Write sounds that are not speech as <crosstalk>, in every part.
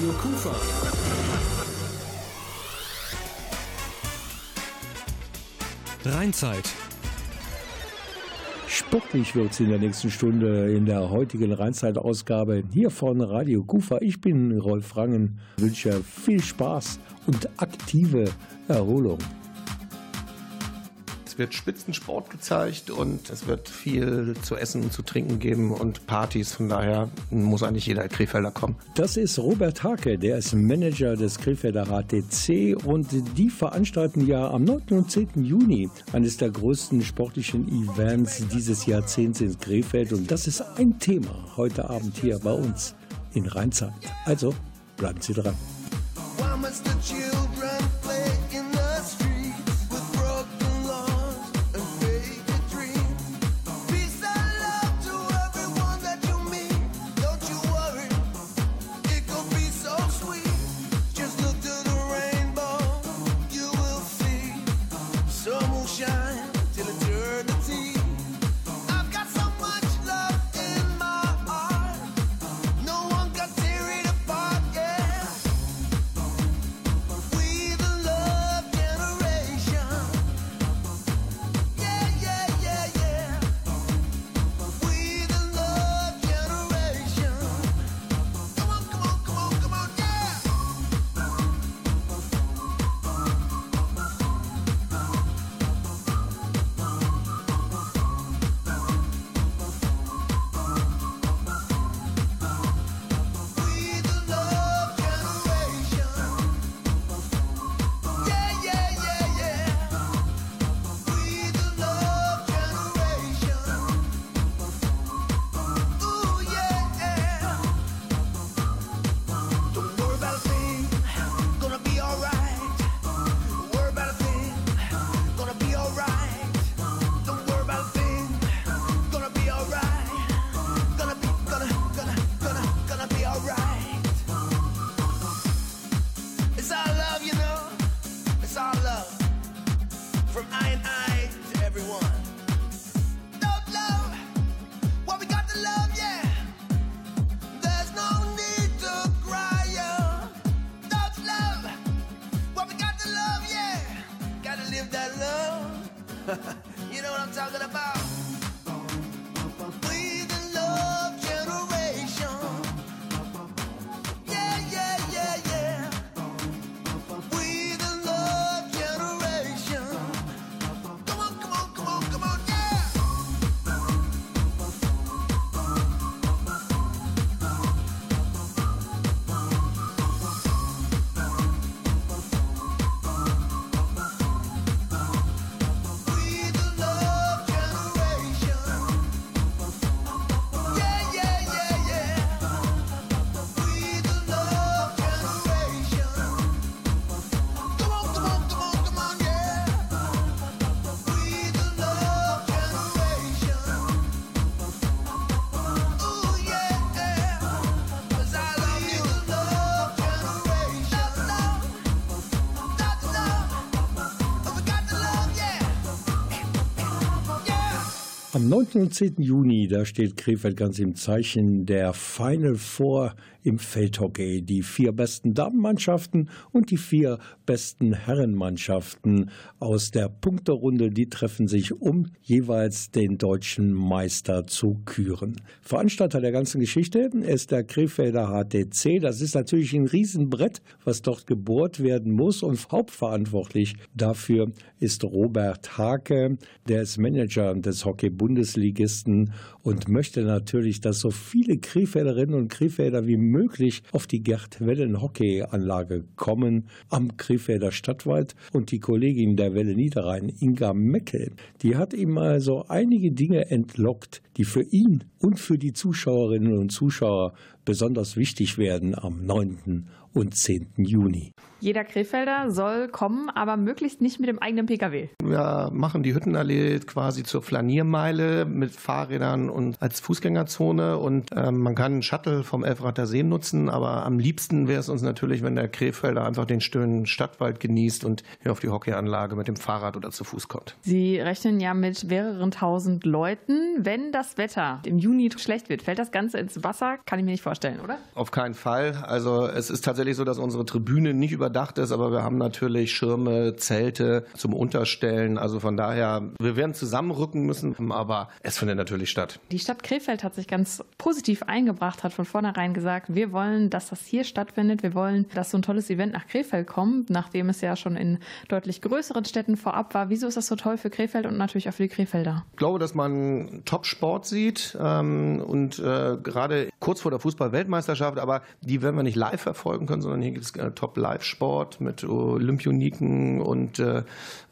Radio Kufa. Rheinzeit. Sportlich wird es in der nächsten Stunde in der heutigen Rheinzeit-Ausgabe hier von Radio Kufa. Ich bin Rolf Rangen, wünsche viel Spaß und aktive Erholung wird Spitzensport gezeigt und es wird viel zu essen und zu trinken geben und Partys. Von daher muss eigentlich jeder Krefelder kommen. Das ist Robert Hake, der ist Manager des Krefelder HTC und die veranstalten ja am 9. und 10. Juni eines der größten sportlichen Events dieses Jahrzehnts in Krefeld und das ist ein Thema heute Abend hier bei uns in Rheinzeit. Also bleiben Sie dran. Am 9. und 10. Juni, da steht Krefeld ganz im Zeichen der Final Four im Feldhockey. Die vier besten Damenmannschaften und die vier besten Herrenmannschaften aus der Punkterunde, die treffen sich, um jeweils den deutschen Meister zu küren. Veranstalter der ganzen Geschichte ist der Krefelder HTC. Das ist natürlich ein Riesenbrett, was dort gebohrt werden muss und hauptverantwortlich dafür ist Robert Hake, der ist Manager des Hockey-Bundesligisten und möchte natürlich, dass so viele Krefelderinnen und Krefelder wie möglich auf die Gerd-Wellen-Hockeyanlage kommen am Krefelder Stadtwald. Und die Kollegin der Welle Niederrhein, Inga Meckel, die hat ihm mal so einige Dinge entlockt, die für ihn und für die Zuschauerinnen und Zuschauer besonders wichtig werden am 9. und 10. Juni. Jeder Krefelder soll kommen, aber möglichst nicht mit dem eigenen Pkw. Wir machen die Hüttenallee quasi zur Flaniermeile mit Fahrrädern und als Fußgängerzone und ähm, man kann einen Shuttle vom Elfrater See nutzen, aber am liebsten wäre es uns natürlich, wenn der Krefelder einfach den schönen Stadtwald genießt und hier auf die Hockeyanlage mit dem Fahrrad oder zu Fuß kommt. Sie rechnen ja mit mehreren tausend Leuten. Wenn das Wetter im Juni schlecht wird, fällt das Ganze ins Wasser? Kann ich mir nicht vorstellen, oder? Auf keinen Fall. Also es ist tatsächlich so, dass unsere Tribüne nicht überdacht ist, aber wir haben natürlich Schirme, Zelte zum Unterstellen. Also von daher, wir werden zusammenrücken müssen, aber es findet natürlich statt. Die Stadt Krefeld hat sich ganz positiv eingebracht, hat von vornherein gesagt, wir wollen, dass das hier stattfindet. Wir wollen, dass so ein tolles Event nach Krefeld kommt, nachdem es ja schon in deutlich größeren Städten vorab war. Wieso ist das so toll für Krefeld und natürlich auch für die Krefelder? Ich glaube, dass man Top-Sport sieht ähm, und äh, gerade kurz vor der Fußball-Weltmeisterschaft, aber die werden wir nicht live verfolgen können, sondern hier gibt es äh, Top-Live-Sport mit Olympioniken und äh,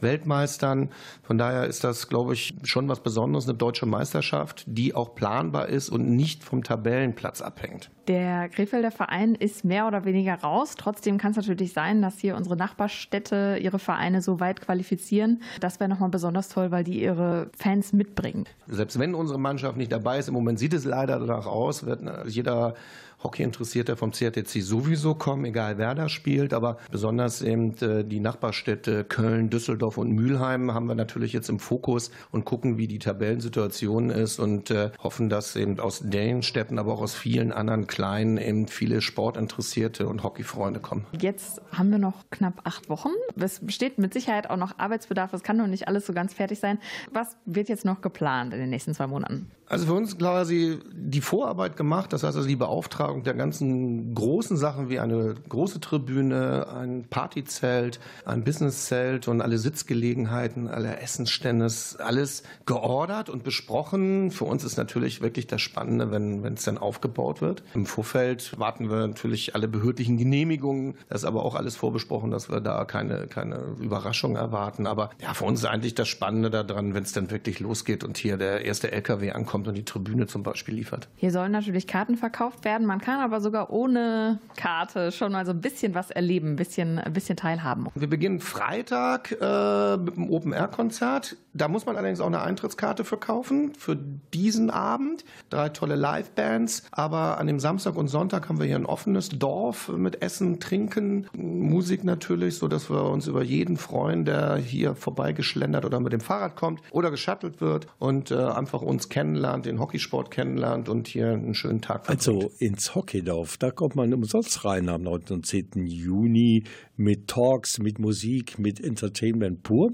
Weltmeistern. Von daher ist das, glaube ich, schon was Besonderes, eine deutsche Meisterschaft, die auch planbar ist und nicht vom Tabellenplatz abhängt. Der Krefelder Verein ist mehr oder weniger raus. Trotzdem kann es natürlich sein, dass hier unsere Nachbarstädte ihre Vereine so weit qualifizieren. Das wäre nochmal besonders toll, weil die ihre Fans mitbringen. Selbst wenn unsere Mannschaft nicht dabei ist, im Moment sieht es leider danach aus, wird jeder Hockeyinteressierte vom CRTC sowieso kommen, egal wer da spielt. Aber besonders eben äh, die Nachbarstädte Köln, Düsseldorf und Mülheim haben wir natürlich jetzt im Fokus und gucken, wie die Tabellensituation ist und äh, hoffen, dass eben aus den Städten, aber auch aus vielen anderen kleinen eben viele Sportinteressierte und Hockeyfreunde kommen. Jetzt haben wir noch knapp acht Wochen. Es besteht mit Sicherheit auch noch Arbeitsbedarf. Es kann noch nicht alles so ganz fertig sein. Was wird jetzt noch geplant in den nächsten zwei Monaten? Also für uns quasi die Vorarbeit gemacht, das heißt also die Beauftragung der ganzen großen Sachen wie eine große Tribüne, ein Partyzelt, ein Businesszelt und alle Sitzgelegenheiten, alle Essensstände, alles geordert und besprochen. Für uns ist natürlich wirklich das Spannende, wenn, es dann aufgebaut wird. Im Vorfeld warten wir natürlich alle behördlichen Genehmigungen. Das ist aber auch alles vorbesprochen, dass wir da keine, keine Überraschung erwarten. Aber ja, für uns ist eigentlich das Spannende daran, wenn es dann wirklich losgeht und hier der erste LKW ankommt kommt und die Tribüne zum Beispiel liefert. Hier sollen natürlich Karten verkauft werden. Man kann aber sogar ohne Karte schon mal so ein bisschen was erleben, ein bisschen, ein bisschen teilhaben. Wir beginnen Freitag äh, mit dem Open-Air-Konzert. Da muss man allerdings auch eine Eintrittskarte verkaufen für diesen Abend. Drei tolle Live-Bands. Aber an dem Samstag und Sonntag haben wir hier ein offenes Dorf mit Essen, Trinken, Musik natürlich, sodass wir uns über jeden freuen, der hier vorbeigeschlendert oder mit dem Fahrrad kommt oder geschattelt wird und äh, einfach uns kennenlernt den Hockeysport kennenlernt und hier einen schönen Tag verbringt. Also ins Hockeydorf, da kommt man umsonst rein am 9. und 10. Juni mit Talks, mit Musik, mit Entertainment pur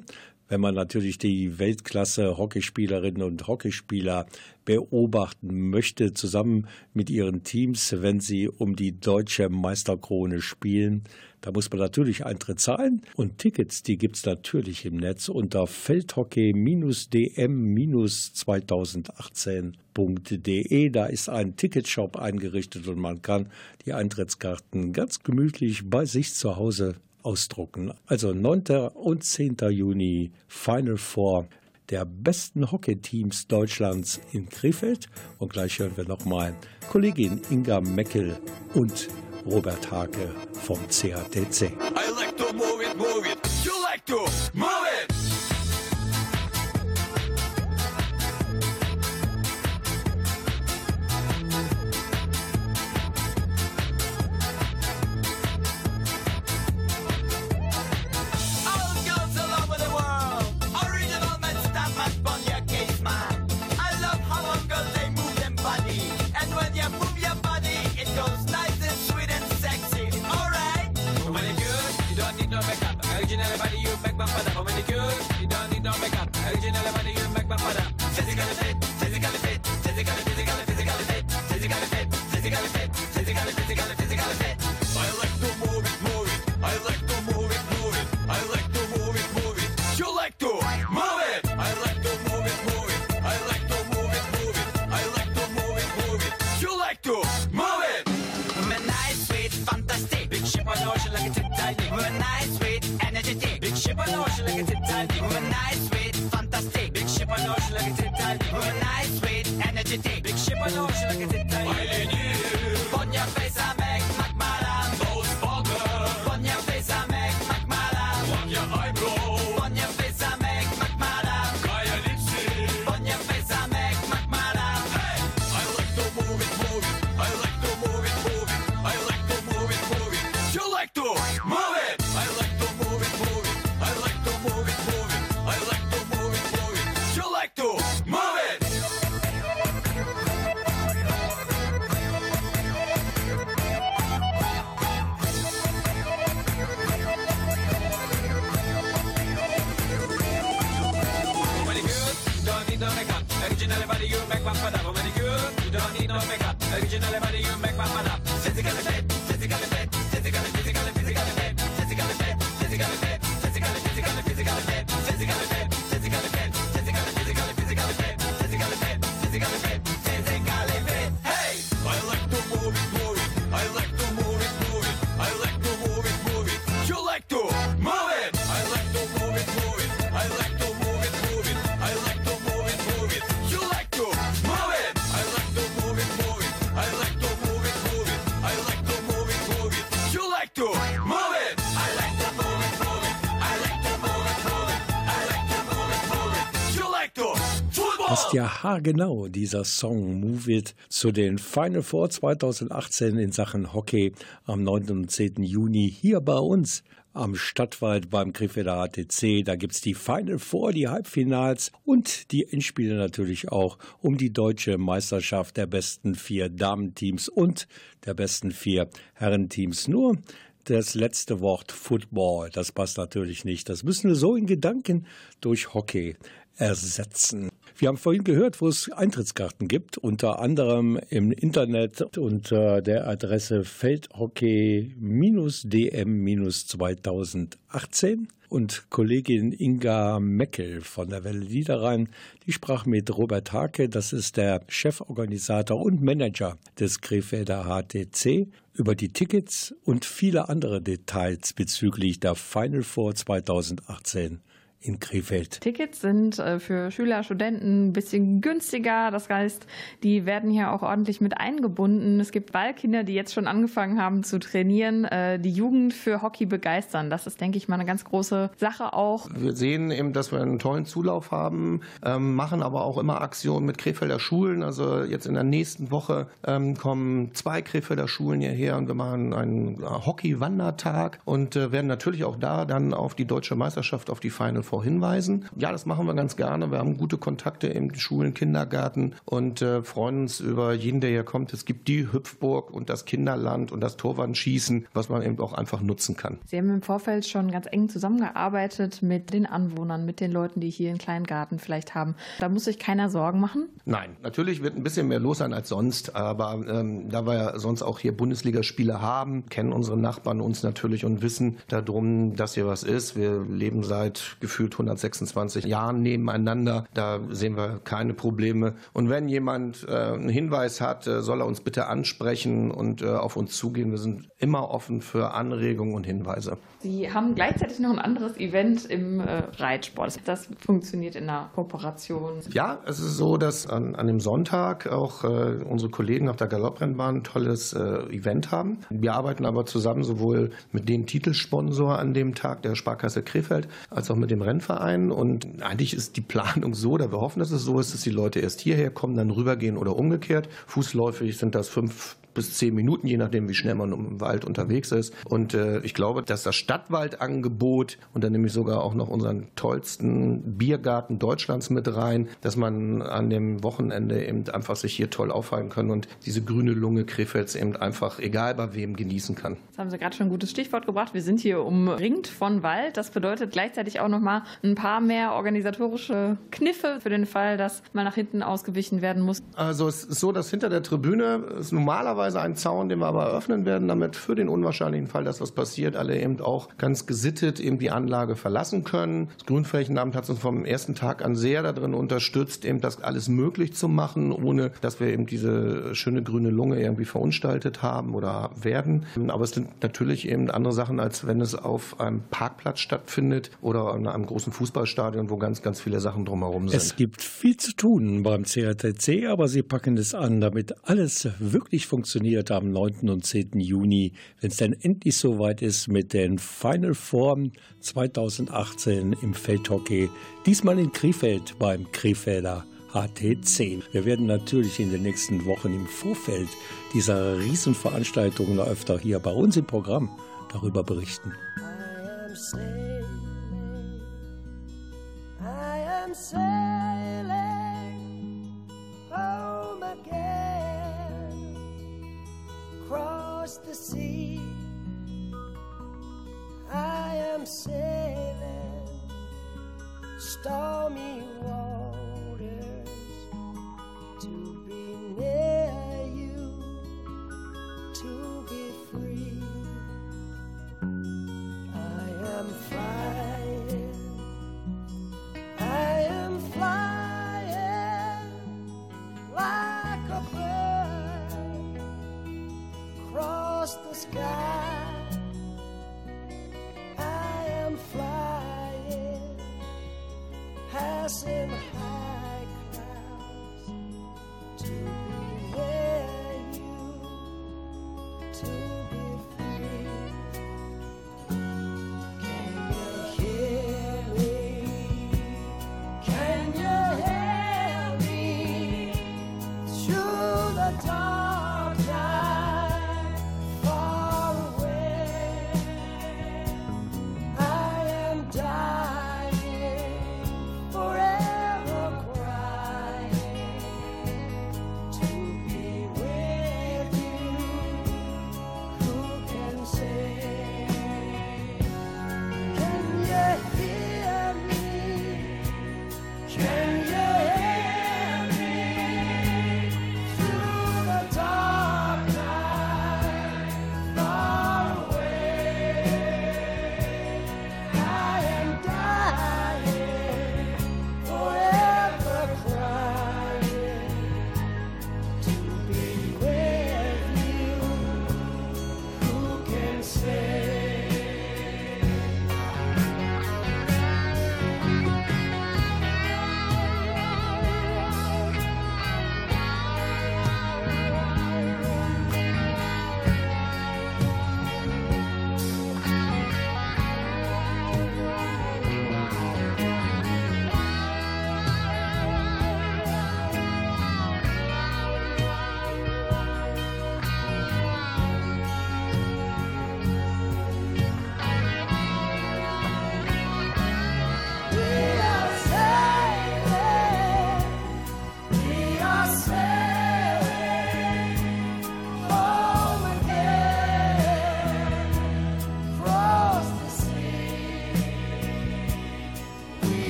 wenn man natürlich die Weltklasse Hockeyspielerinnen und Hockeyspieler beobachten möchte, zusammen mit ihren Teams, wenn sie um die deutsche Meisterkrone spielen. Da muss man natürlich Eintritt zahlen und Tickets, die gibt es natürlich im Netz unter feldhockey-dm-2018.de. Da ist ein Ticketshop eingerichtet und man kann die Eintrittskarten ganz gemütlich bei sich zu Hause ausdrucken. Also 9. und 10. Juni Final Four der besten Hockeyteams Deutschlands in Krefeld. Und gleich hören wir nochmal Kollegin Inga Meckel und Robert Hake vom CHTC. I like to move it, move it. You like to move it. Originally by the youth, back back for the manicure. You don't need no makeup. Originally by the Passt ja haargenau, dieser Song Move It, zu den Final Four 2018 in Sachen Hockey am 9. und 10. Juni hier bei uns am Stadtwald beim Krefelder HTC. Da gibt es die Final Four, die Halbfinals und die Endspiele natürlich auch um die deutsche Meisterschaft der besten vier Damenteams und der besten vier Herrenteams. Nur das letzte Wort Football, das passt natürlich nicht. Das müssen wir so in Gedanken durch Hockey ersetzen. Wir haben vorhin gehört, wo es Eintrittskarten gibt, unter anderem im Internet unter der Adresse Feldhockey-DM-2018. Und Kollegin Inga Meckel von der Welle Niederrhein, die sprach mit Robert Hake, das ist der Cheforganisator und Manager des Krefelder HTC, über die Tickets und viele andere Details bezüglich der Final Four 2018 in Krefeld. Tickets sind äh, für Schüler, Studenten ein bisschen günstiger. Das heißt, die werden hier auch ordentlich mit eingebunden. Es gibt Wahlkinder, die jetzt schon angefangen haben zu trainieren, äh, die Jugend für Hockey begeistern. Das ist, denke ich mal, eine ganz große Sache auch. Wir sehen eben, dass wir einen tollen Zulauf haben, ähm, machen aber auch immer Aktionen mit Krefelder Schulen. Also jetzt in der nächsten Woche ähm, kommen zwei Krefelder Schulen hierher und wir machen einen Hockey-Wandertag und äh, werden natürlich auch da dann auf die deutsche Meisterschaft, auf die Final Four hinweisen. Ja, das machen wir ganz gerne. Wir haben gute Kontakte in Schulen, Kindergarten und äh, freuen uns über jeden, der hier kommt. Es gibt die Hüpfburg und das Kinderland und das Torwandschießen, was man eben auch einfach nutzen kann. Sie haben im Vorfeld schon ganz eng zusammengearbeitet mit den Anwohnern, mit den Leuten, die hier einen kleinen Garten vielleicht haben. Da muss sich keiner Sorgen machen? Nein, natürlich wird ein bisschen mehr los sein als sonst, aber ähm, da wir ja sonst auch hier Bundesligaspiele haben, kennen unsere Nachbarn uns natürlich und wissen darum, dass hier was ist. Wir leben seit gefühlt 126 Jahren nebeneinander. Da sehen wir keine Probleme. Und wenn jemand äh, einen Hinweis hat, äh, soll er uns bitte ansprechen und äh, auf uns zugehen. Wir sind immer offen für Anregungen und Hinweise. Sie haben gleichzeitig noch ein anderes Event im Reitsport. Das funktioniert in einer Kooperation. Ja, es ist so, dass an, an dem Sonntag auch unsere Kollegen auf der Galopprennbahn ein tolles Event haben. Wir arbeiten aber zusammen sowohl mit dem Titelsponsor an dem Tag, der Sparkasse Krefeld, als auch mit dem Rennverein. Und eigentlich ist die Planung so, oder wir hoffen, dass es so ist, dass die Leute erst hierher kommen, dann rübergehen oder umgekehrt. Fußläufig sind das fünf bis zehn Minuten, je nachdem, wie schnell man im Wald unterwegs ist. Und äh, ich glaube, dass das Stadtwaldangebot und dann nehme ich sogar auch noch unseren tollsten Biergarten Deutschlands mit rein, dass man an dem Wochenende eben einfach sich hier toll aufhalten kann und diese grüne Lunge Krefelds eben einfach, egal bei wem, genießen kann. Das haben Sie gerade schon ein gutes Stichwort gebracht. Wir sind hier umringt von Wald. Das bedeutet gleichzeitig auch nochmal ein paar mehr organisatorische Kniffe für den Fall, dass mal nach hinten ausgewichen werden muss. Also es ist so, dass hinter der Tribüne ist normalerweise ein Zaun, den wir aber eröffnen werden, damit für den unwahrscheinlichen Fall, dass was passiert, alle eben auch ganz gesittet eben die Anlage verlassen können. Das Grünflächenamt hat uns vom ersten Tag an sehr darin unterstützt, eben das alles möglich zu machen, ohne dass wir eben diese schöne grüne Lunge irgendwie verunstaltet haben oder werden. Aber es sind natürlich eben andere Sachen, als wenn es auf einem Parkplatz stattfindet oder an einem großen Fußballstadion, wo ganz, ganz viele Sachen drumherum sind. Es gibt viel zu tun beim CRTC, aber sie packen es an, damit alles wirklich funktioniert am 9. und 10. Juni, wenn es dann endlich soweit ist mit den Final Four 2018 im Feldhockey. Diesmal in Krefeld beim Krefelder HTC. Wir werden natürlich in den nächsten Wochen im Vorfeld dieser Riesenveranstaltung noch öfter hier bei uns im Programm darüber berichten. I am sailing, I am sailing across the sea. I am sailing stormy waters across the sky. I am flying, passing high clouds to be where you, to be free. Can you hear me? Can you hear me? Through the dark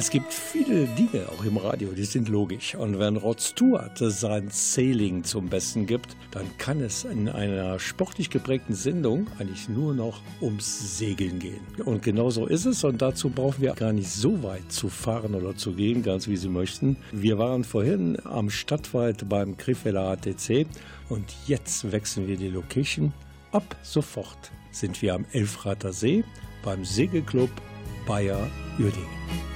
Es gibt viele Dinge auch im Radio, die sind logisch. Und wenn Rod Stewart sein Sailing zum Besten gibt, dann kann es in einer sportlich geprägten Sendung eigentlich nur noch ums Segeln gehen. Und genau so ist es. Und dazu brauchen wir gar nicht so weit zu fahren oder zu gehen, ganz wie Sie möchten. Wir waren vorhin am Stadtwald beim Krefelder ATC und jetzt wechseln wir die Location. Ab sofort sind wir am Elfrater See beim Segelclub Bayer Uerdingen.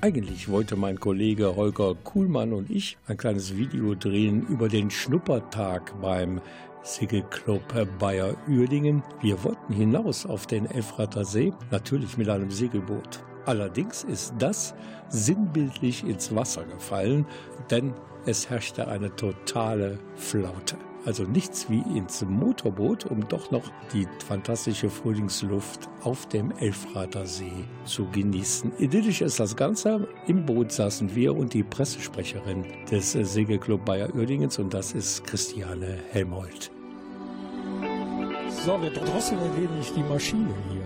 Eigentlich wollte mein Kollege Holger Kuhlmann und ich ein kleines Video drehen über den Schnuppertag beim Segelclub Bayer Uerdingen. Wir wollten hinaus auf den Elfrater See, natürlich mit einem Segelboot. Allerdings ist das sinnbildlich ins Wasser gefallen, denn es herrschte eine totale Flaute. Also nichts wie ins Motorboot, um doch noch die fantastische Frühlingsluft auf dem Elfrater See zu genießen. Idyllisch ist das Ganze. Im Boot saßen wir und die Pressesprecherin des Segelclub Bayer Uerdingens und das ist Christiane Helmholt. So, wir drosseln ein wenig die Maschine hier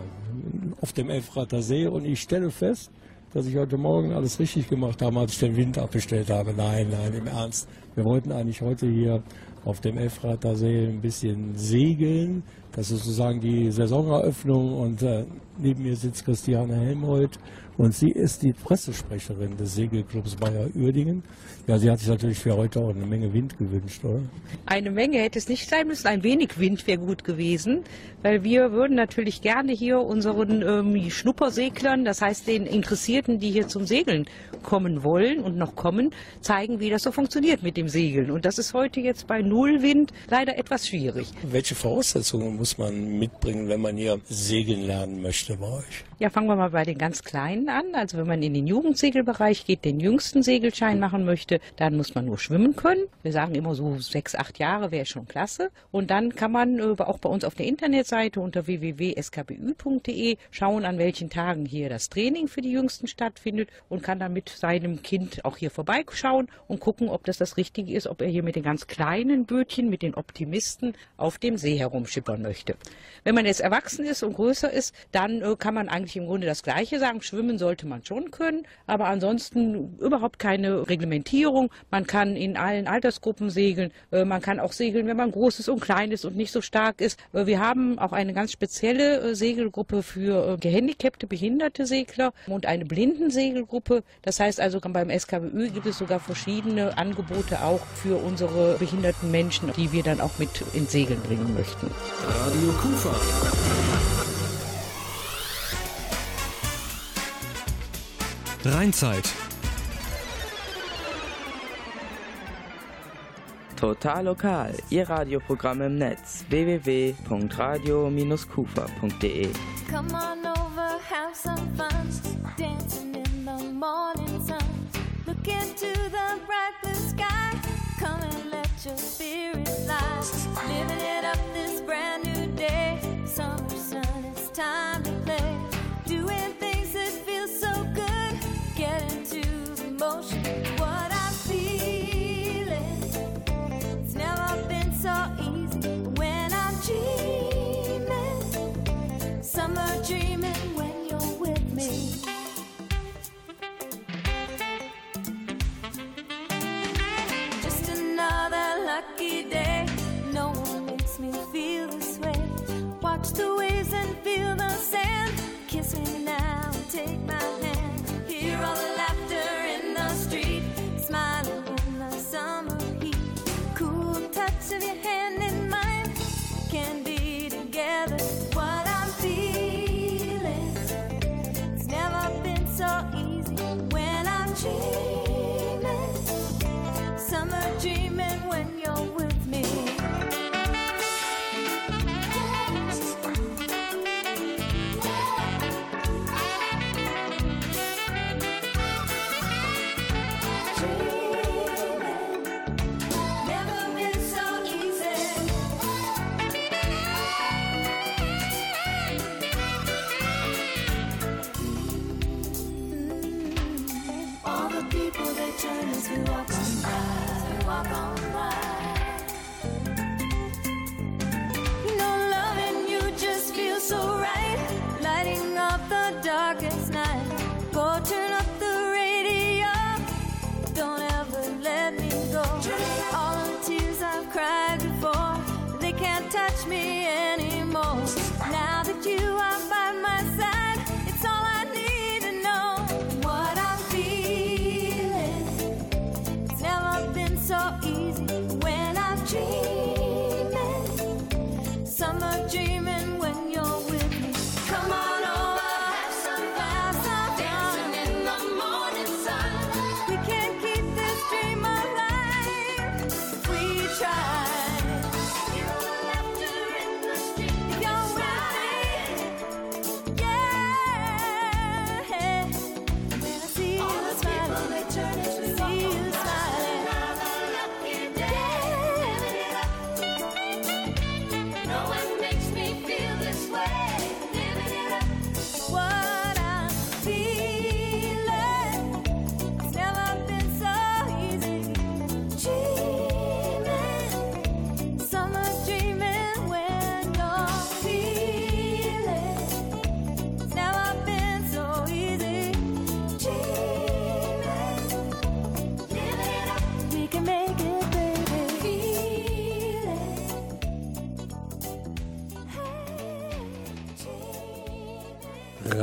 auf dem Elfrater See und ich stelle fest, dass ich heute Morgen alles richtig gemacht habe, als ich den Wind abgestellt habe. Nein, nein, im Ernst. Wir wollten eigentlich heute hier auf dem Elfrater See ein bisschen segeln. Das ist sozusagen die Saisoneröffnung und äh, neben mir sitzt Christiane Helmholt und sie ist die Pressesprecherin des Segelclubs Bayer Uerdingen. Ja, sie hat sich natürlich für heute auch eine Menge Wind gewünscht, oder? Eine Menge hätte es nicht sein müssen. Ein wenig Wind wäre gut gewesen, weil wir würden natürlich gerne hier unseren ähm, Schnupperseglern, das heißt den Interessierten, die hier zum Segeln kommen wollen und noch kommen, zeigen, wie das so funktioniert mit dem Segeln. Und das ist heute jetzt bei Nullwind leider etwas schwierig. Welche Voraussetzungen muss man mitbringen, wenn man hier segeln lernen möchte bei euch? Ja, fangen wir mal bei den ganz Kleinen an. Also wenn man in den Jugendsegelbereich geht, den jüngsten Segelschein machen möchte, dann muss man nur schwimmen können. Wir sagen immer so sechs, acht Jahre wäre schon klasse. Und dann kann man äh, auch bei uns auf der Internetseite unter www.skbu.de schauen, an welchen Tagen hier das Training für die Jüngsten stattfindet und kann dann mit seinem Kind auch hier vorbeischauen und gucken, ob das das Richtige ist, ob er hier mit den ganz kleinen Bötchen, mit den Optimisten auf dem See herumschippern möchte. Wenn man jetzt erwachsen ist und größer ist, dann äh, kann man eigentlich im Grunde das Gleiche sagen. Schwimmen sollte man schon können, aber ansonsten überhaupt keine Reglementierung. Man kann in allen Altersgruppen segeln. Äh, man kann auch segeln, wenn man groß ist und klein ist und nicht so stark ist. Äh, wir haben auch eine ganz spezielle Segelgruppe für gehandicapte, behinderte Segler und eine Blindensegelgruppe. Das heißt also, beim SKBÜ gibt es sogar verschiedene Angebote auch für unsere behinderten Menschen, die wir dann auch mit ins Segeln bringen möchten. Radio Kufa. Rheinzeit. Total lokal, Ihr Radioprogramm im Netz www.radio-kufa.de. Come on over, have some fun. Dancing in the morning sun. Look into the bright let your spirit fly. Living it up this brand new day. Summer sun, it's time to play. turn as we walk on by.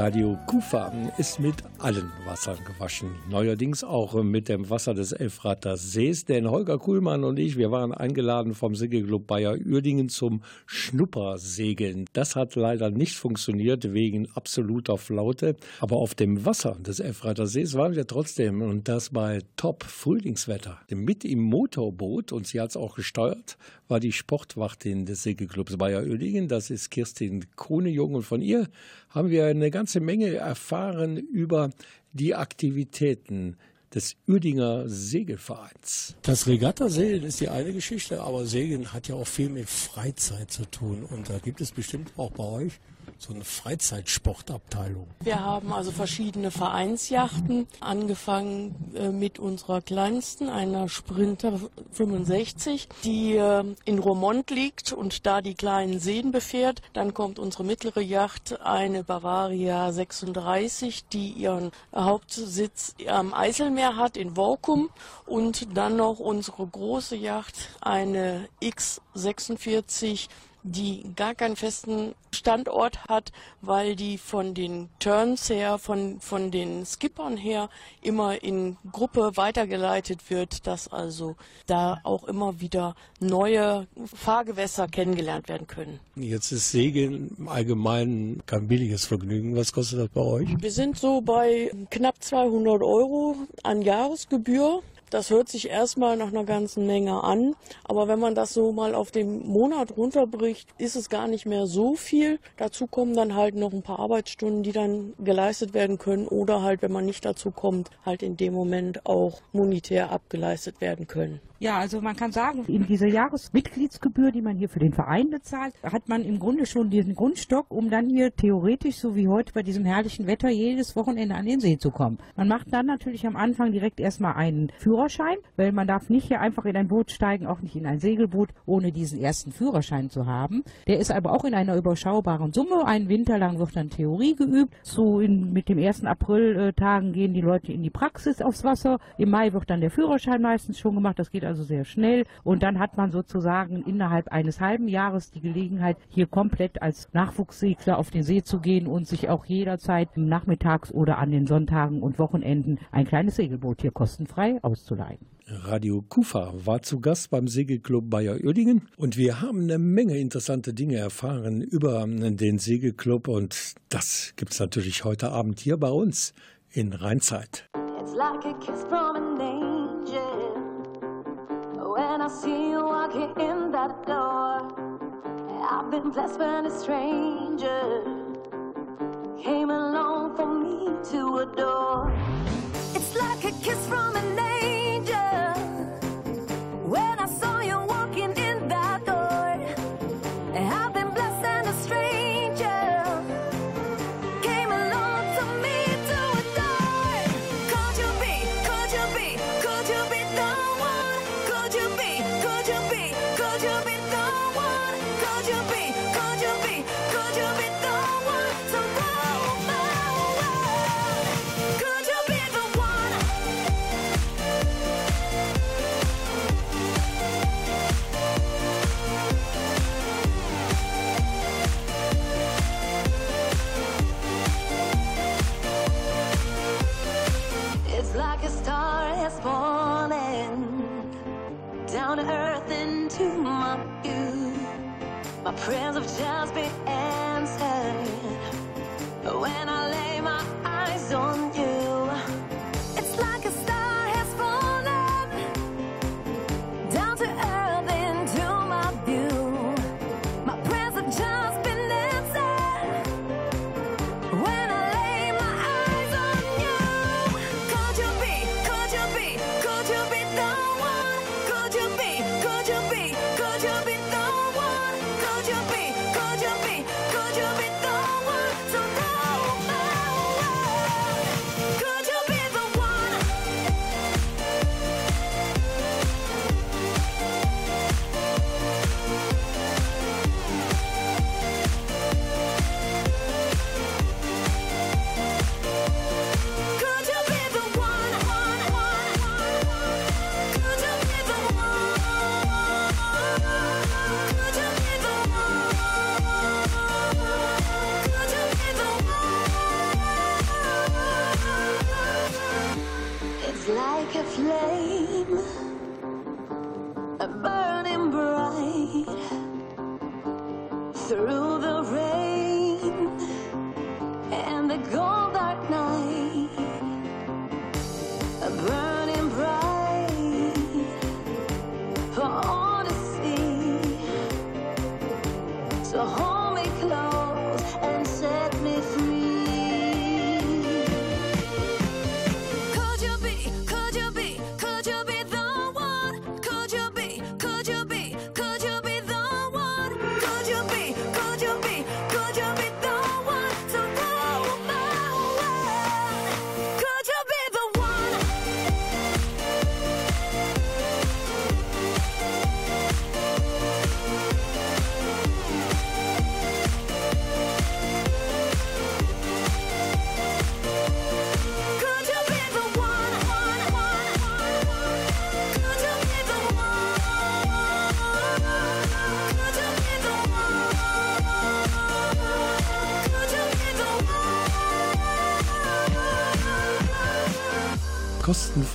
Radio Kufa ist mit allen Wassern gewaschen. Neuerdings auch mit dem Wasser des Elfrater Sees. Denn Holger Kuhlmann und ich, wir waren eingeladen vom Segelclub Bayer Uerdingen zum Schnuppersegeln. Das hat leider nicht funktioniert wegen absoluter Flaute. Aber auf dem Wasser des Elfrater Sees waren wir trotzdem und das bei Top Frühlingswetter. Mit im Motorboot und sie hat es auch gesteuert, war die Sportwachtin des Segelclubs Bayer Uerdingen. Das ist Kirstin Kohnejung und von ihr haben wir eine ganze Menge erfahren über die Aktivitäten des Uerdinger Segelvereins. Das Regattasegeln ist die eine Geschichte, aber Segeln hat ja auch viel mit Freizeit zu tun. Und da gibt es bestimmt auch bei euch so eine Freizeitsportabteilung. Wir haben also verschiedene Vereinsjachten, angefangen äh, mit unserer kleinsten, einer Sprinter 65, die äh, in Romont liegt und da die kleinen Seen befährt. Dann kommt unsere mittlere Yacht, eine Bavaria 36, die ihren Hauptsitz am Eiselmeer hat in Workum und dann noch unsere große Yacht, eine X46 die gar keinen festen Standort hat, weil die von den Turns her, von, von den Skippern her immer in Gruppe weitergeleitet wird, dass also da auch immer wieder neue Fahrgewässer kennengelernt werden können. Jetzt ist Segeln im Allgemeinen kein billiges Vergnügen. Was kostet das bei euch? Wir sind so bei knapp 200 Euro an Jahresgebühr. Das hört sich erstmal nach einer ganzen Menge an, aber wenn man das so mal auf den Monat runterbricht, ist es gar nicht mehr so viel. Dazu kommen dann halt noch ein paar Arbeitsstunden, die dann geleistet werden können oder halt, wenn man nicht dazu kommt, halt in dem Moment auch monetär abgeleistet werden können. Ja, also man kann sagen, in dieser Jahresmitgliedsgebühr, die man hier für den Verein bezahlt, hat man im Grunde schon diesen Grundstock, um dann hier theoretisch, so wie heute bei diesem herrlichen Wetter, jedes Wochenende an den See zu kommen. Man macht dann natürlich am Anfang direkt erstmal einen Führerschein, weil man darf nicht hier einfach in ein Boot steigen, auch nicht in ein Segelboot, ohne diesen ersten Führerschein zu haben. Der ist aber auch in einer überschaubaren Summe. Einen Winter lang wird dann Theorie geübt. So in, mit dem ersten Apriltagen gehen die Leute in die Praxis aufs Wasser. Im Mai wird dann der Führerschein meistens schon gemacht. Das geht also sehr schnell. Und dann hat man sozusagen innerhalb eines halben Jahres die Gelegenheit, hier komplett als Nachwuchssegler auf den See zu gehen und sich auch jederzeit nachmittags oder an den Sonntagen und Wochenenden ein kleines Segelboot hier kostenfrei auszuleihen. Radio Kufa war zu Gast beim Segelclub Bayer Uerdingen und wir haben eine Menge interessante Dinge erfahren über den Segelclub und das gibt es natürlich heute Abend hier bei uns in Rheinzeit. It's like a kiss from an angel when I see you walking in that door. I've been blessed when a stranger came along for me to adore. It's like a kiss from an angel when I saw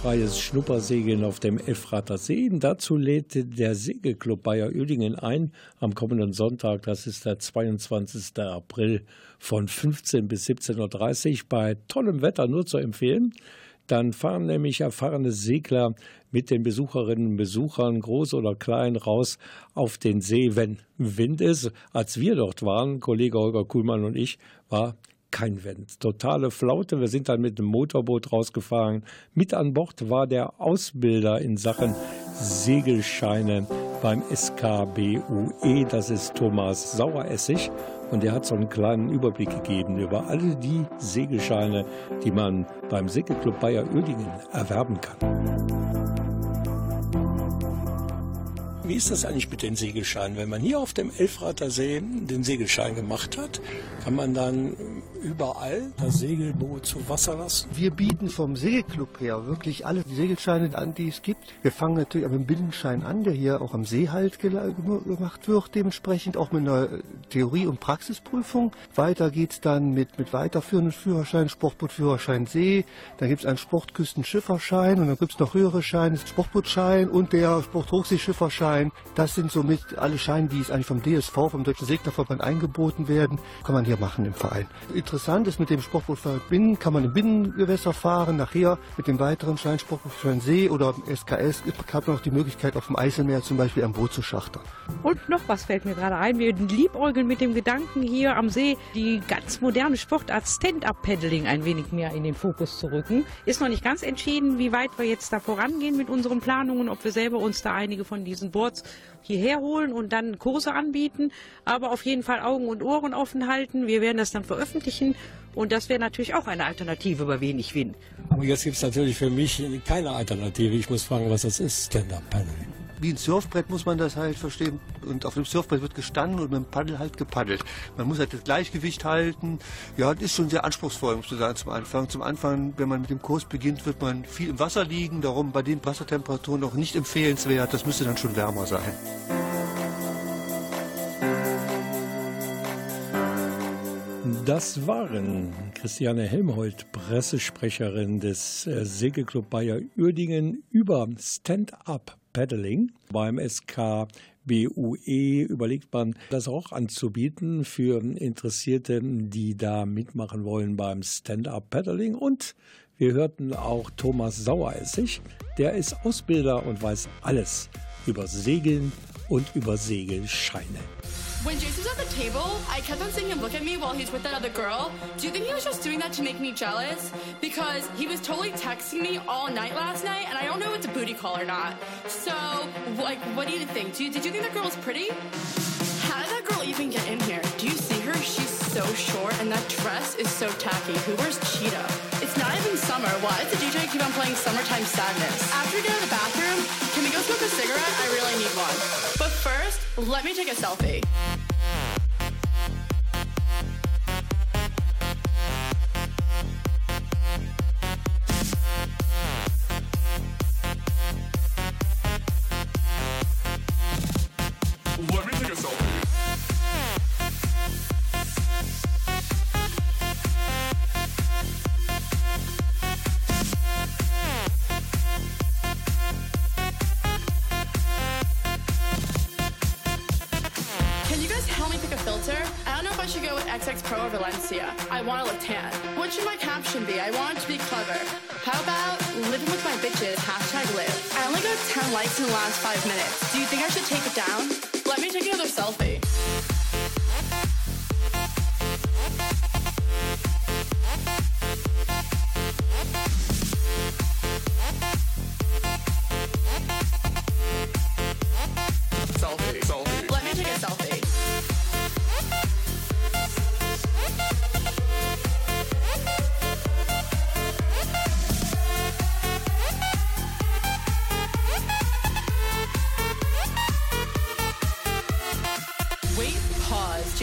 kostenfreies Schnuppersegeln auf dem Efrater See. Dazu lädt der Segelclub Bayer Oedingen ein am kommenden Sonntag, das ist der 22. April von 15 bis 17.30 Uhr bei tollem Wetter nur zu empfehlen. Dann fahren nämlich erfahrene Segler mit den Besucherinnen und Besuchern, groß oder klein, raus auf den See, wenn Wind ist. Als wir dort waren, Kollege Holger Kuhlmann und ich, war kein Wind. Totale Flaute. Wir sind dann mit dem Motorboot rausgefahren. Mit an Bord war der Ausbilder in Sachen Segelscheine beim SKBUE. Das ist Thomas Saueressig. Und er hat so einen kleinen Überblick gegeben über alle die Segelscheine, die man beim Segelclub Bayer Oedingen erwerben kann. Wie ist das eigentlich mit den Segelscheinen? Wenn man hier auf dem Elfrater See den Segelschein gemacht hat, kann man dann überall das Segelboot zu Wasser lassen? Wir bieten vom Segelclub her wirklich alle Segelscheine an, die es gibt. Wir fangen natürlich mit dem Binnenschein an, der hier auch am See halt gemacht wird, dementsprechend auch mit einer Theorie- und Praxisprüfung. Weiter geht es dann mit, mit weiterführenden Führerscheinen, Sportbootführerschein See, dann gibt es einen Sportküstenschifferschein und dann gibt es noch höhere Scheine, Sportbootschein und der Sporthochseeschifferschein Segelschein. Das sind somit alle Scheine, die es eigentlich vom DSV, vom Deutschen Seglerverband eingeboten werden, kann man hier machen im Verein. Interessant ist, mit dem Sportboot verbinden, kann man im Binnengewässer fahren. Nachher mit dem weiteren Schein Sportboot See oder SKS hat man auch die Möglichkeit, auf dem Eiselmeer zum Beispiel ein Boot zu schachtern. Und noch was fällt mir gerade ein. Wir liebäugeln mit dem Gedanken, hier am See die ganz moderne Sportart Stand-Up-Paddling ein wenig mehr in den Fokus zu rücken. Ist noch nicht ganz entschieden, wie weit wir jetzt da vorangehen mit unseren Planungen, ob wir selber uns da einige von diesen Boards Boards hierher holen und dann Kurse anbieten. Aber auf jeden Fall Augen und Ohren offen halten. Wir werden das dann veröffentlichen. Und das wäre natürlich auch eine Alternative bei wenig Wind. Aber jetzt gibt es natürlich für mich keine Alternative. Ich muss fragen, was das ist, Stand-Up-Paddling wie ein Surfbrett muss man das halt verstehen. Und auf dem Surfbrett wird gestanden und mit dem Paddel halt gepaddelt. Man muss halt das Gleichgewicht halten. Ja, das ist schon sehr anspruchsvoll, muss man sagen, zum Anfang. Zum Anfang, wenn man mit dem Kurs beginnt, wird man viel im Wasser liegen. Darum bei den Wassertemperaturen noch nicht empfehlenswert. Das müsste dann schon wärmer sein. Das waren Christiane Helmholt, Pressesprecherin des äh, Segelclub Bayer Uerdingen über Stand-up Paddling. Beim SKBUE überlegt man, das auch anzubieten für Interessierte, die da mitmachen wollen beim Stand-up Paddling. Und wir hörten auch Thomas Saueressig, der ist Ausbilder und weiß alles über Segeln und über Segelscheine. When Jason was at the table, I kept on seeing him look at me while he's with that other girl. Do you think he was just doing that to make me jealous? Because he was totally texting me all night last night, and I don't know if it's a booty call or not. So, like, what do you think? Do you, did you think that girl was pretty? How did that girl even get in here? Do you see her? She's so short, and that dress is so tacky. Who wears cheetah? Even summer. Why does the DJ keep on playing Summertime Sadness? After we get out of the bathroom, can we go smoke a cigarette? I really need one. But first, let me take a selfie.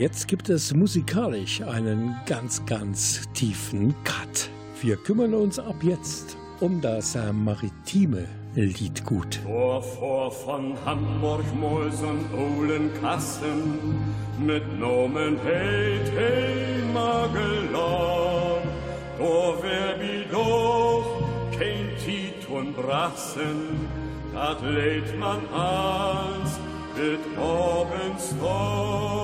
jetzt gibt es musikalisch einen ganz, ganz tiefen Cut. Wir kümmern uns ab jetzt um das maritime Liedgut. Vor, vor von Hamburg, Molson, Ohlenkassen, mit Nomen Held, hey, Magellan. Do wer bi doch kein Titon brassen, dat lädt man ans, mit Morgenstorn.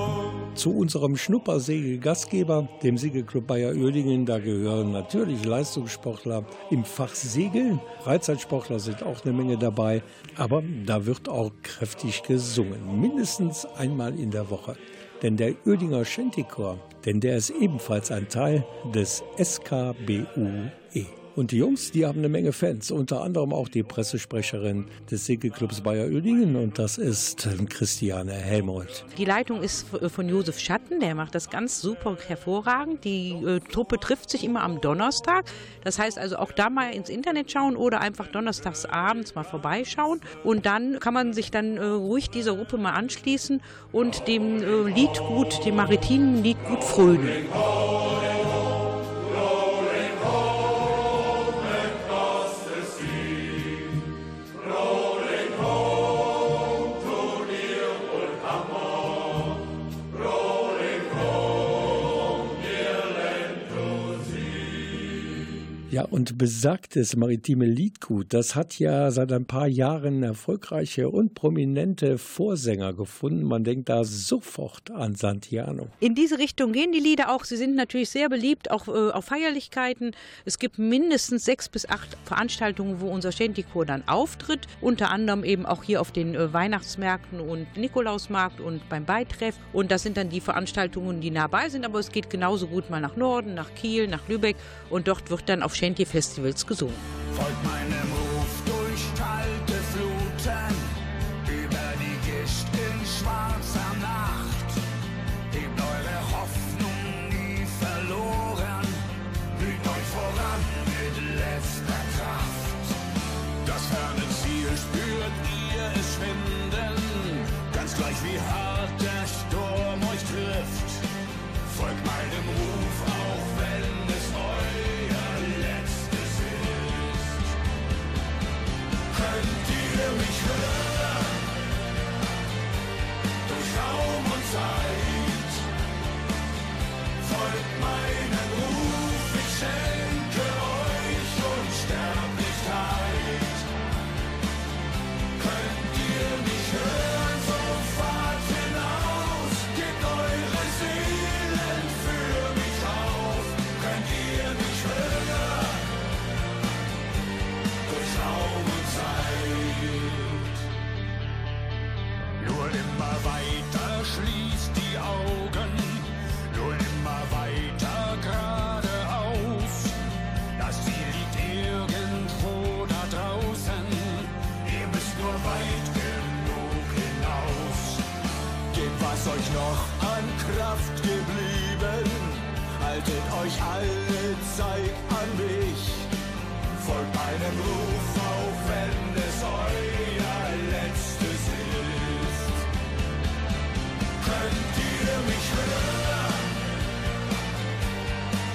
Zu unserem Schnuppersegel-Gastgeber, dem Segelclub Bayer Oerdingen, da gehören natürlich Leistungssportler im Fach Segeln. Freizeitsportler sind auch eine Menge dabei, aber da wird auch kräftig gesungen, mindestens einmal in der Woche. Denn der Oerdinger Shantychor, denn der ist ebenfalls ein Teil des SKBUE. Und die Jungs, die haben eine Menge Fans, unter anderem auch die Pressesprecherin des Segelclubs Bayer Oerdingen und das ist Christiane Helmold. Die Leitung ist von Josef Schatten, der macht das ganz super hervorragend. Die äh, Truppe trifft sich immer am Donnerstag. Das heißt also auch da mal ins Internet schauen oder einfach donnerstags abends mal vorbeischauen. Und dann kann man sich dann äh, ruhig dieser Gruppe mal anschließen und dem äh, Liedgut, dem maritimen Liedgut frönen. Ja, und besagtes maritime Liedgut, das hat ja seit ein paar Jahren erfolgreiche und prominente Vorsänger gefunden. Man denkt da sofort an Santiano. In diese Richtung gehen die Lieder auch. Sie sind natürlich sehr beliebt, auch äh, auf Feierlichkeiten. Es gibt mindestens sechs bis acht Veranstaltungen, wo unser Shantychor dann auftritt. Unter anderem eben auch hier auf den äh, Weihnachtsmärkten und Nikolausmarkt und beim Beitreff. Und das sind dann die Veranstaltungen, die nah bei sind. Aber es geht genauso gut mal nach Norden, nach Kiel, nach Lübeck. Und dort wird dann auf Shanty-Festivals gesungen. Folgt meinem haltet euch alle Zeit an mich. Folgt meinem Ruf, auch wenn es euer letztes ist. Könnt ihr mich hören?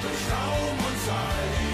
Durch Raum und Zeit.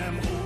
Folgt meinem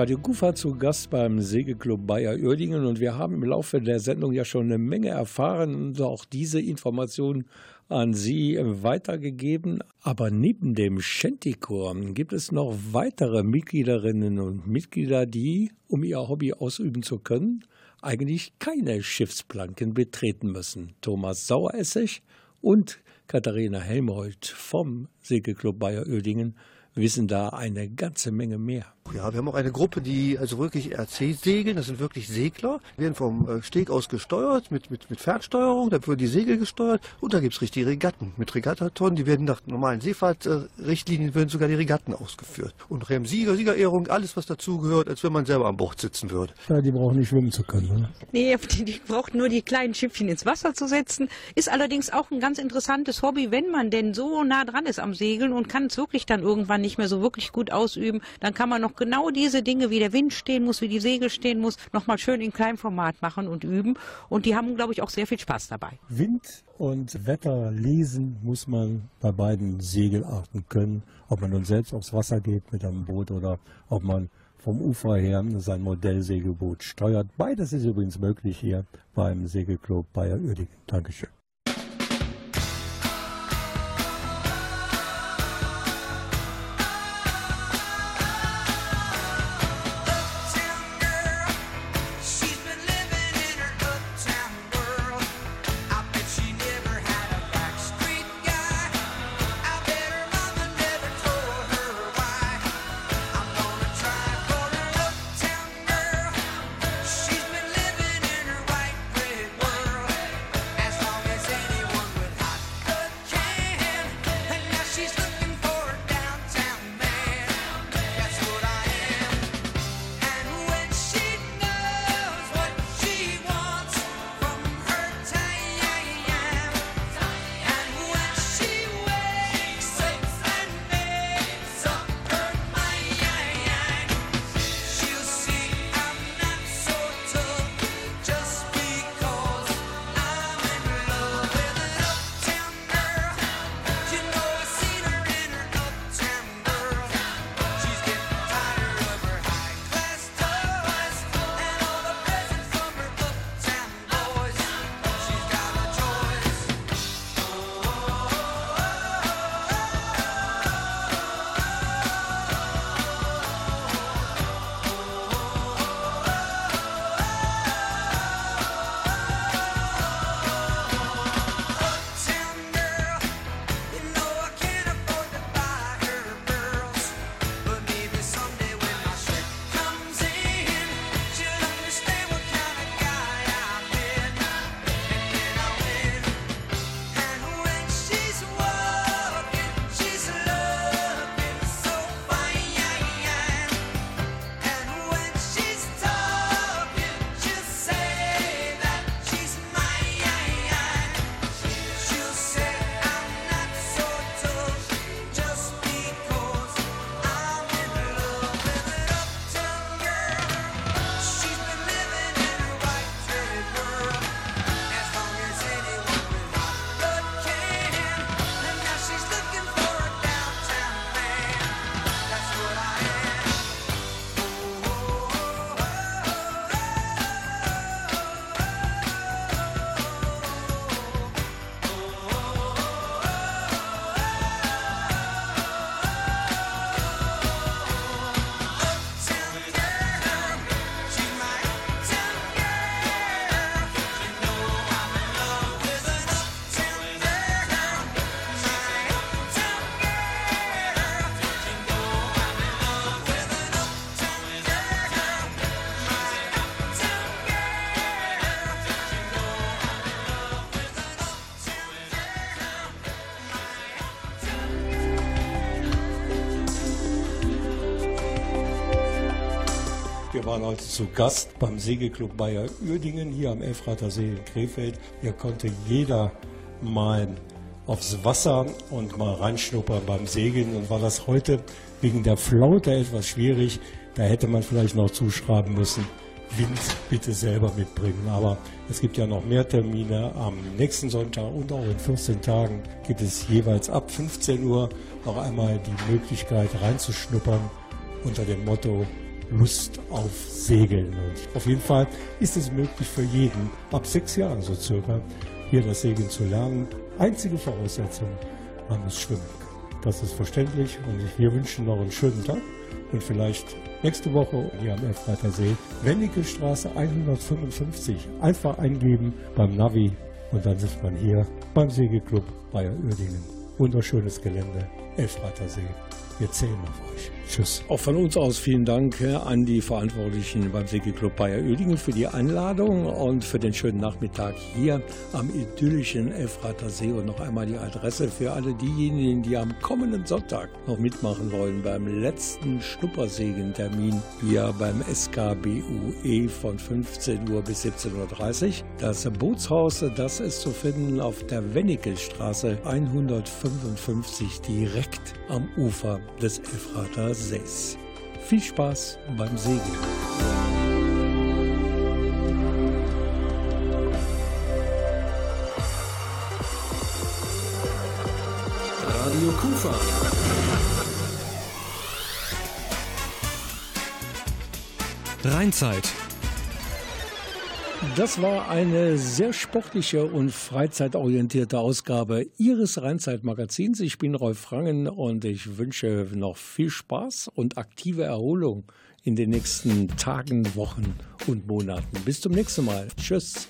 Radio Kufa zu Gast beim Segelclub Bayer Uerdingen und wir haben im Laufe der Sendung ja schon eine Menge erfahren und auch diese Informationen an Sie weitergegeben. Aber neben dem Shantychor gibt es noch weitere Mitgliederinnen und Mitglieder, die, um ihr Hobby ausüben zu können, eigentlich keine Schiffsplanken betreten müssen. Thomas Saueressig und Katharina Helmholt vom Segelclub Bayer Uerdingen wissen da eine ganze Menge mehr. Ja, wir haben auch eine Gruppe, die also wirklich RC segeln. Das sind wirklich Segler. Die werden vom äh, Steg aus gesteuert mit, mit, mit Fernsteuerung. Da werden die Segel gesteuert. Und da gibt's richtige Regatten mit Regattatonnen. Die werden nach normalen Seefahrtrichtlinien werden sogar die Regatten ausgeführt. Und Rem Sieger, Siegerehrung, alles was dazugehört, als wenn man selber an Bord sitzen würde. Ja, die brauchen nicht schwimmen zu können, oder? Nee, <laughs> die, die braucht nur die kleinen Schiffchen ins Wasser zu setzen. Ist allerdings auch ein ganz interessantes Hobby, wenn man denn so nah dran ist am Segeln und kann es wirklich dann irgendwann nicht mehr so wirklich gut ausüben. Dann kann man noch genau diese Dinge, wie der Wind stehen muss, wie die Segel stehen muss, nochmal schön in kleinem Format machen und üben. Und die haben, glaube ich, auch sehr viel Spaß dabei. Wind und Wetter lesen muss man bei beiden Segelarten können. Ob man nun selbst aufs Wasser geht mit einem Boot oder ob man vom Ufer her sein Modellsegelboot steuert. Beides ist übrigens möglich hier beim Segelclub Bayer Uerdingen. Dankeschön. Heute zu Gast beim Segelclub Bayer Uerdingen hier am Elfrater See in Krefeld. Hier konnte jeder mal aufs Wasser und mal reinschnuppern beim Segeln. Und war das heute wegen der Flaute etwas schwierig, da hätte man vielleicht noch zuschreiben müssen, Wind bitte selber mitbringen. Aber es gibt ja noch mehr Termine. Am nächsten Sonntag und auch in 14 Tagen gibt es jeweils ab 15 Uhr noch einmal die Möglichkeit reinzuschnuppern unter dem Motto Lust auf Segeln. Und auf jeden Fall ist es möglich für jeden, ab sechs Jahren so circa, hier das Segeln zu lernen. Einzige Voraussetzung, man muss schwimmen. Das ist verständlich und wir wünschen noch einen schönen Tag und vielleicht nächste Woche hier am Elfreiter See, Wennige Straße 155. Einfach eingeben beim Navi und dann sitzt man hier beim Segelclub Bayer Uerdingen. Wunderschönes Gelände, Elfreiter See. Wir zählen auf euch. Tschüss. Auch von uns aus vielen Dank an die Verantwortlichen beim Segelclub Bayer Uerdingen für die Einladung und für den schönen Nachmittag hier am idyllischen Elfrater See und noch einmal die Adresse für alle diejenigen, die am kommenden Sonntag noch mitmachen wollen beim letzten Schnuppersegentermin hier beim SKBUE von 15 Uhr bis 17.30 Uhr. Das Bootshaus, das ist zu finden auf der Wennikelstraße 155 direkt am Ufer des Elfrater Sees. Viel Spaß beim Segeln. Radio Kufa. Rheinzeit. Das war eine sehr sportliche und freizeitorientierte Ausgabe Ihres Rheinzeit-Magazins. Ich bin Rolf Frangen und ich wünsche noch viel Spaß und aktive Erholung in den nächsten Tagen, Wochen und Monaten. Bis zum nächsten Mal. Tschüss.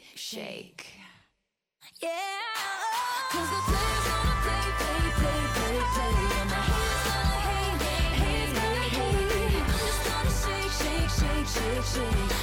Shake, shake. Yeah, 'cause the player's gonna play, play, play, play, play, and the haters gonna hate, hate, hate, hate. I'm just gonna shake, shake, shake, shake, shake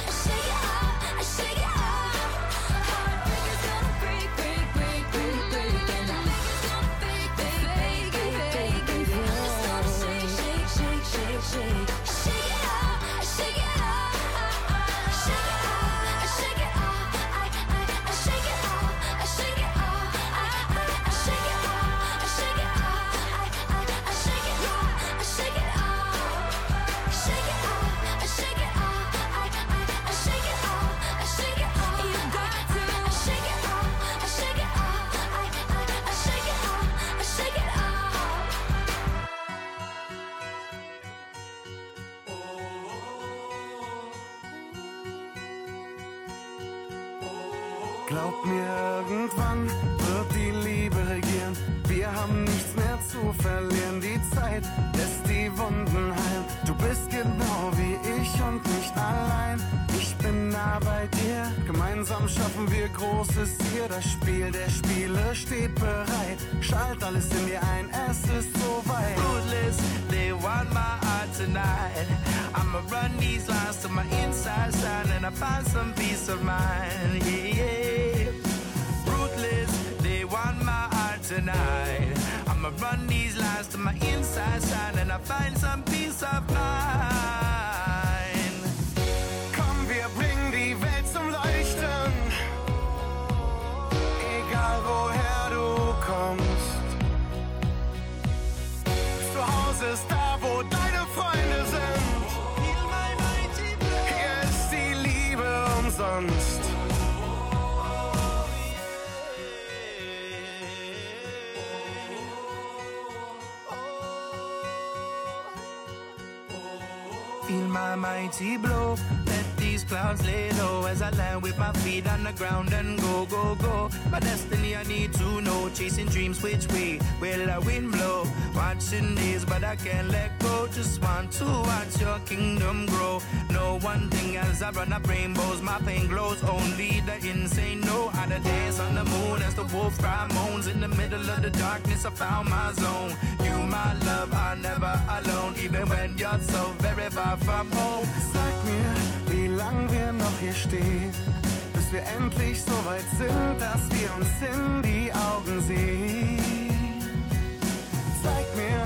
irgendwann wird die Liebe regieren. Wir haben nichts mehr zu verlieren. Die Zeit lässt die Wunden heilen. Du bist genau wie ich und nicht allein. Ich bin nah bei dir. Gemeinsam schaffen wir Großes hier. Das Spiel der Spiele steht bereit. Schalt alles in dir ein, es ist soweit. Ruthless, they want my heart tonight. I'ma run these lines to my inside side and I find some peace of mind. Yeah, yeah. Tonight. I'ma run these lines to my inside side and I find some peace of mind. Mighty blow. Let these clouds lay low as I land with my feet on the ground and go, go, go. My destiny I need to know. Chasing dreams, which way will the wind blow? Watching days, but I can't let go. Just want to watch your kingdom grow. No one thing as I run up rainbows. My pain glows. Only the insane know how to dance on the moon as the wolf cry moans. In the middle of the darkness, I found my zone. You, my love, are never alone. Even when you're so very far from home. Sag mir, wie lang wir noch hier stehen, bis wir endlich so weit sind, dass wir uns in die Augen sehen. Zeig mir,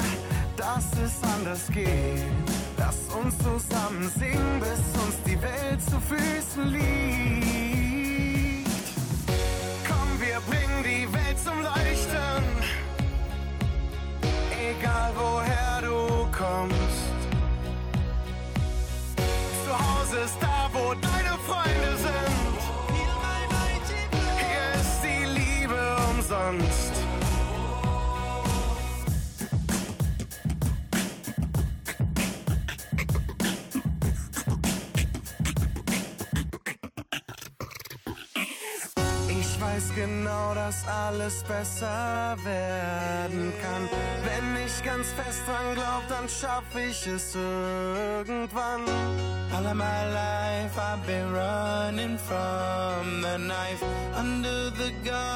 dass es anders geht. Lass uns zusammen singen, bis uns die Welt zu Füßen liegt. Alles besser werden kann. Wenn ich ganz fest dran glaub, dann schaff ich es irgendwann. All of my life I've been running from the knife under the gun.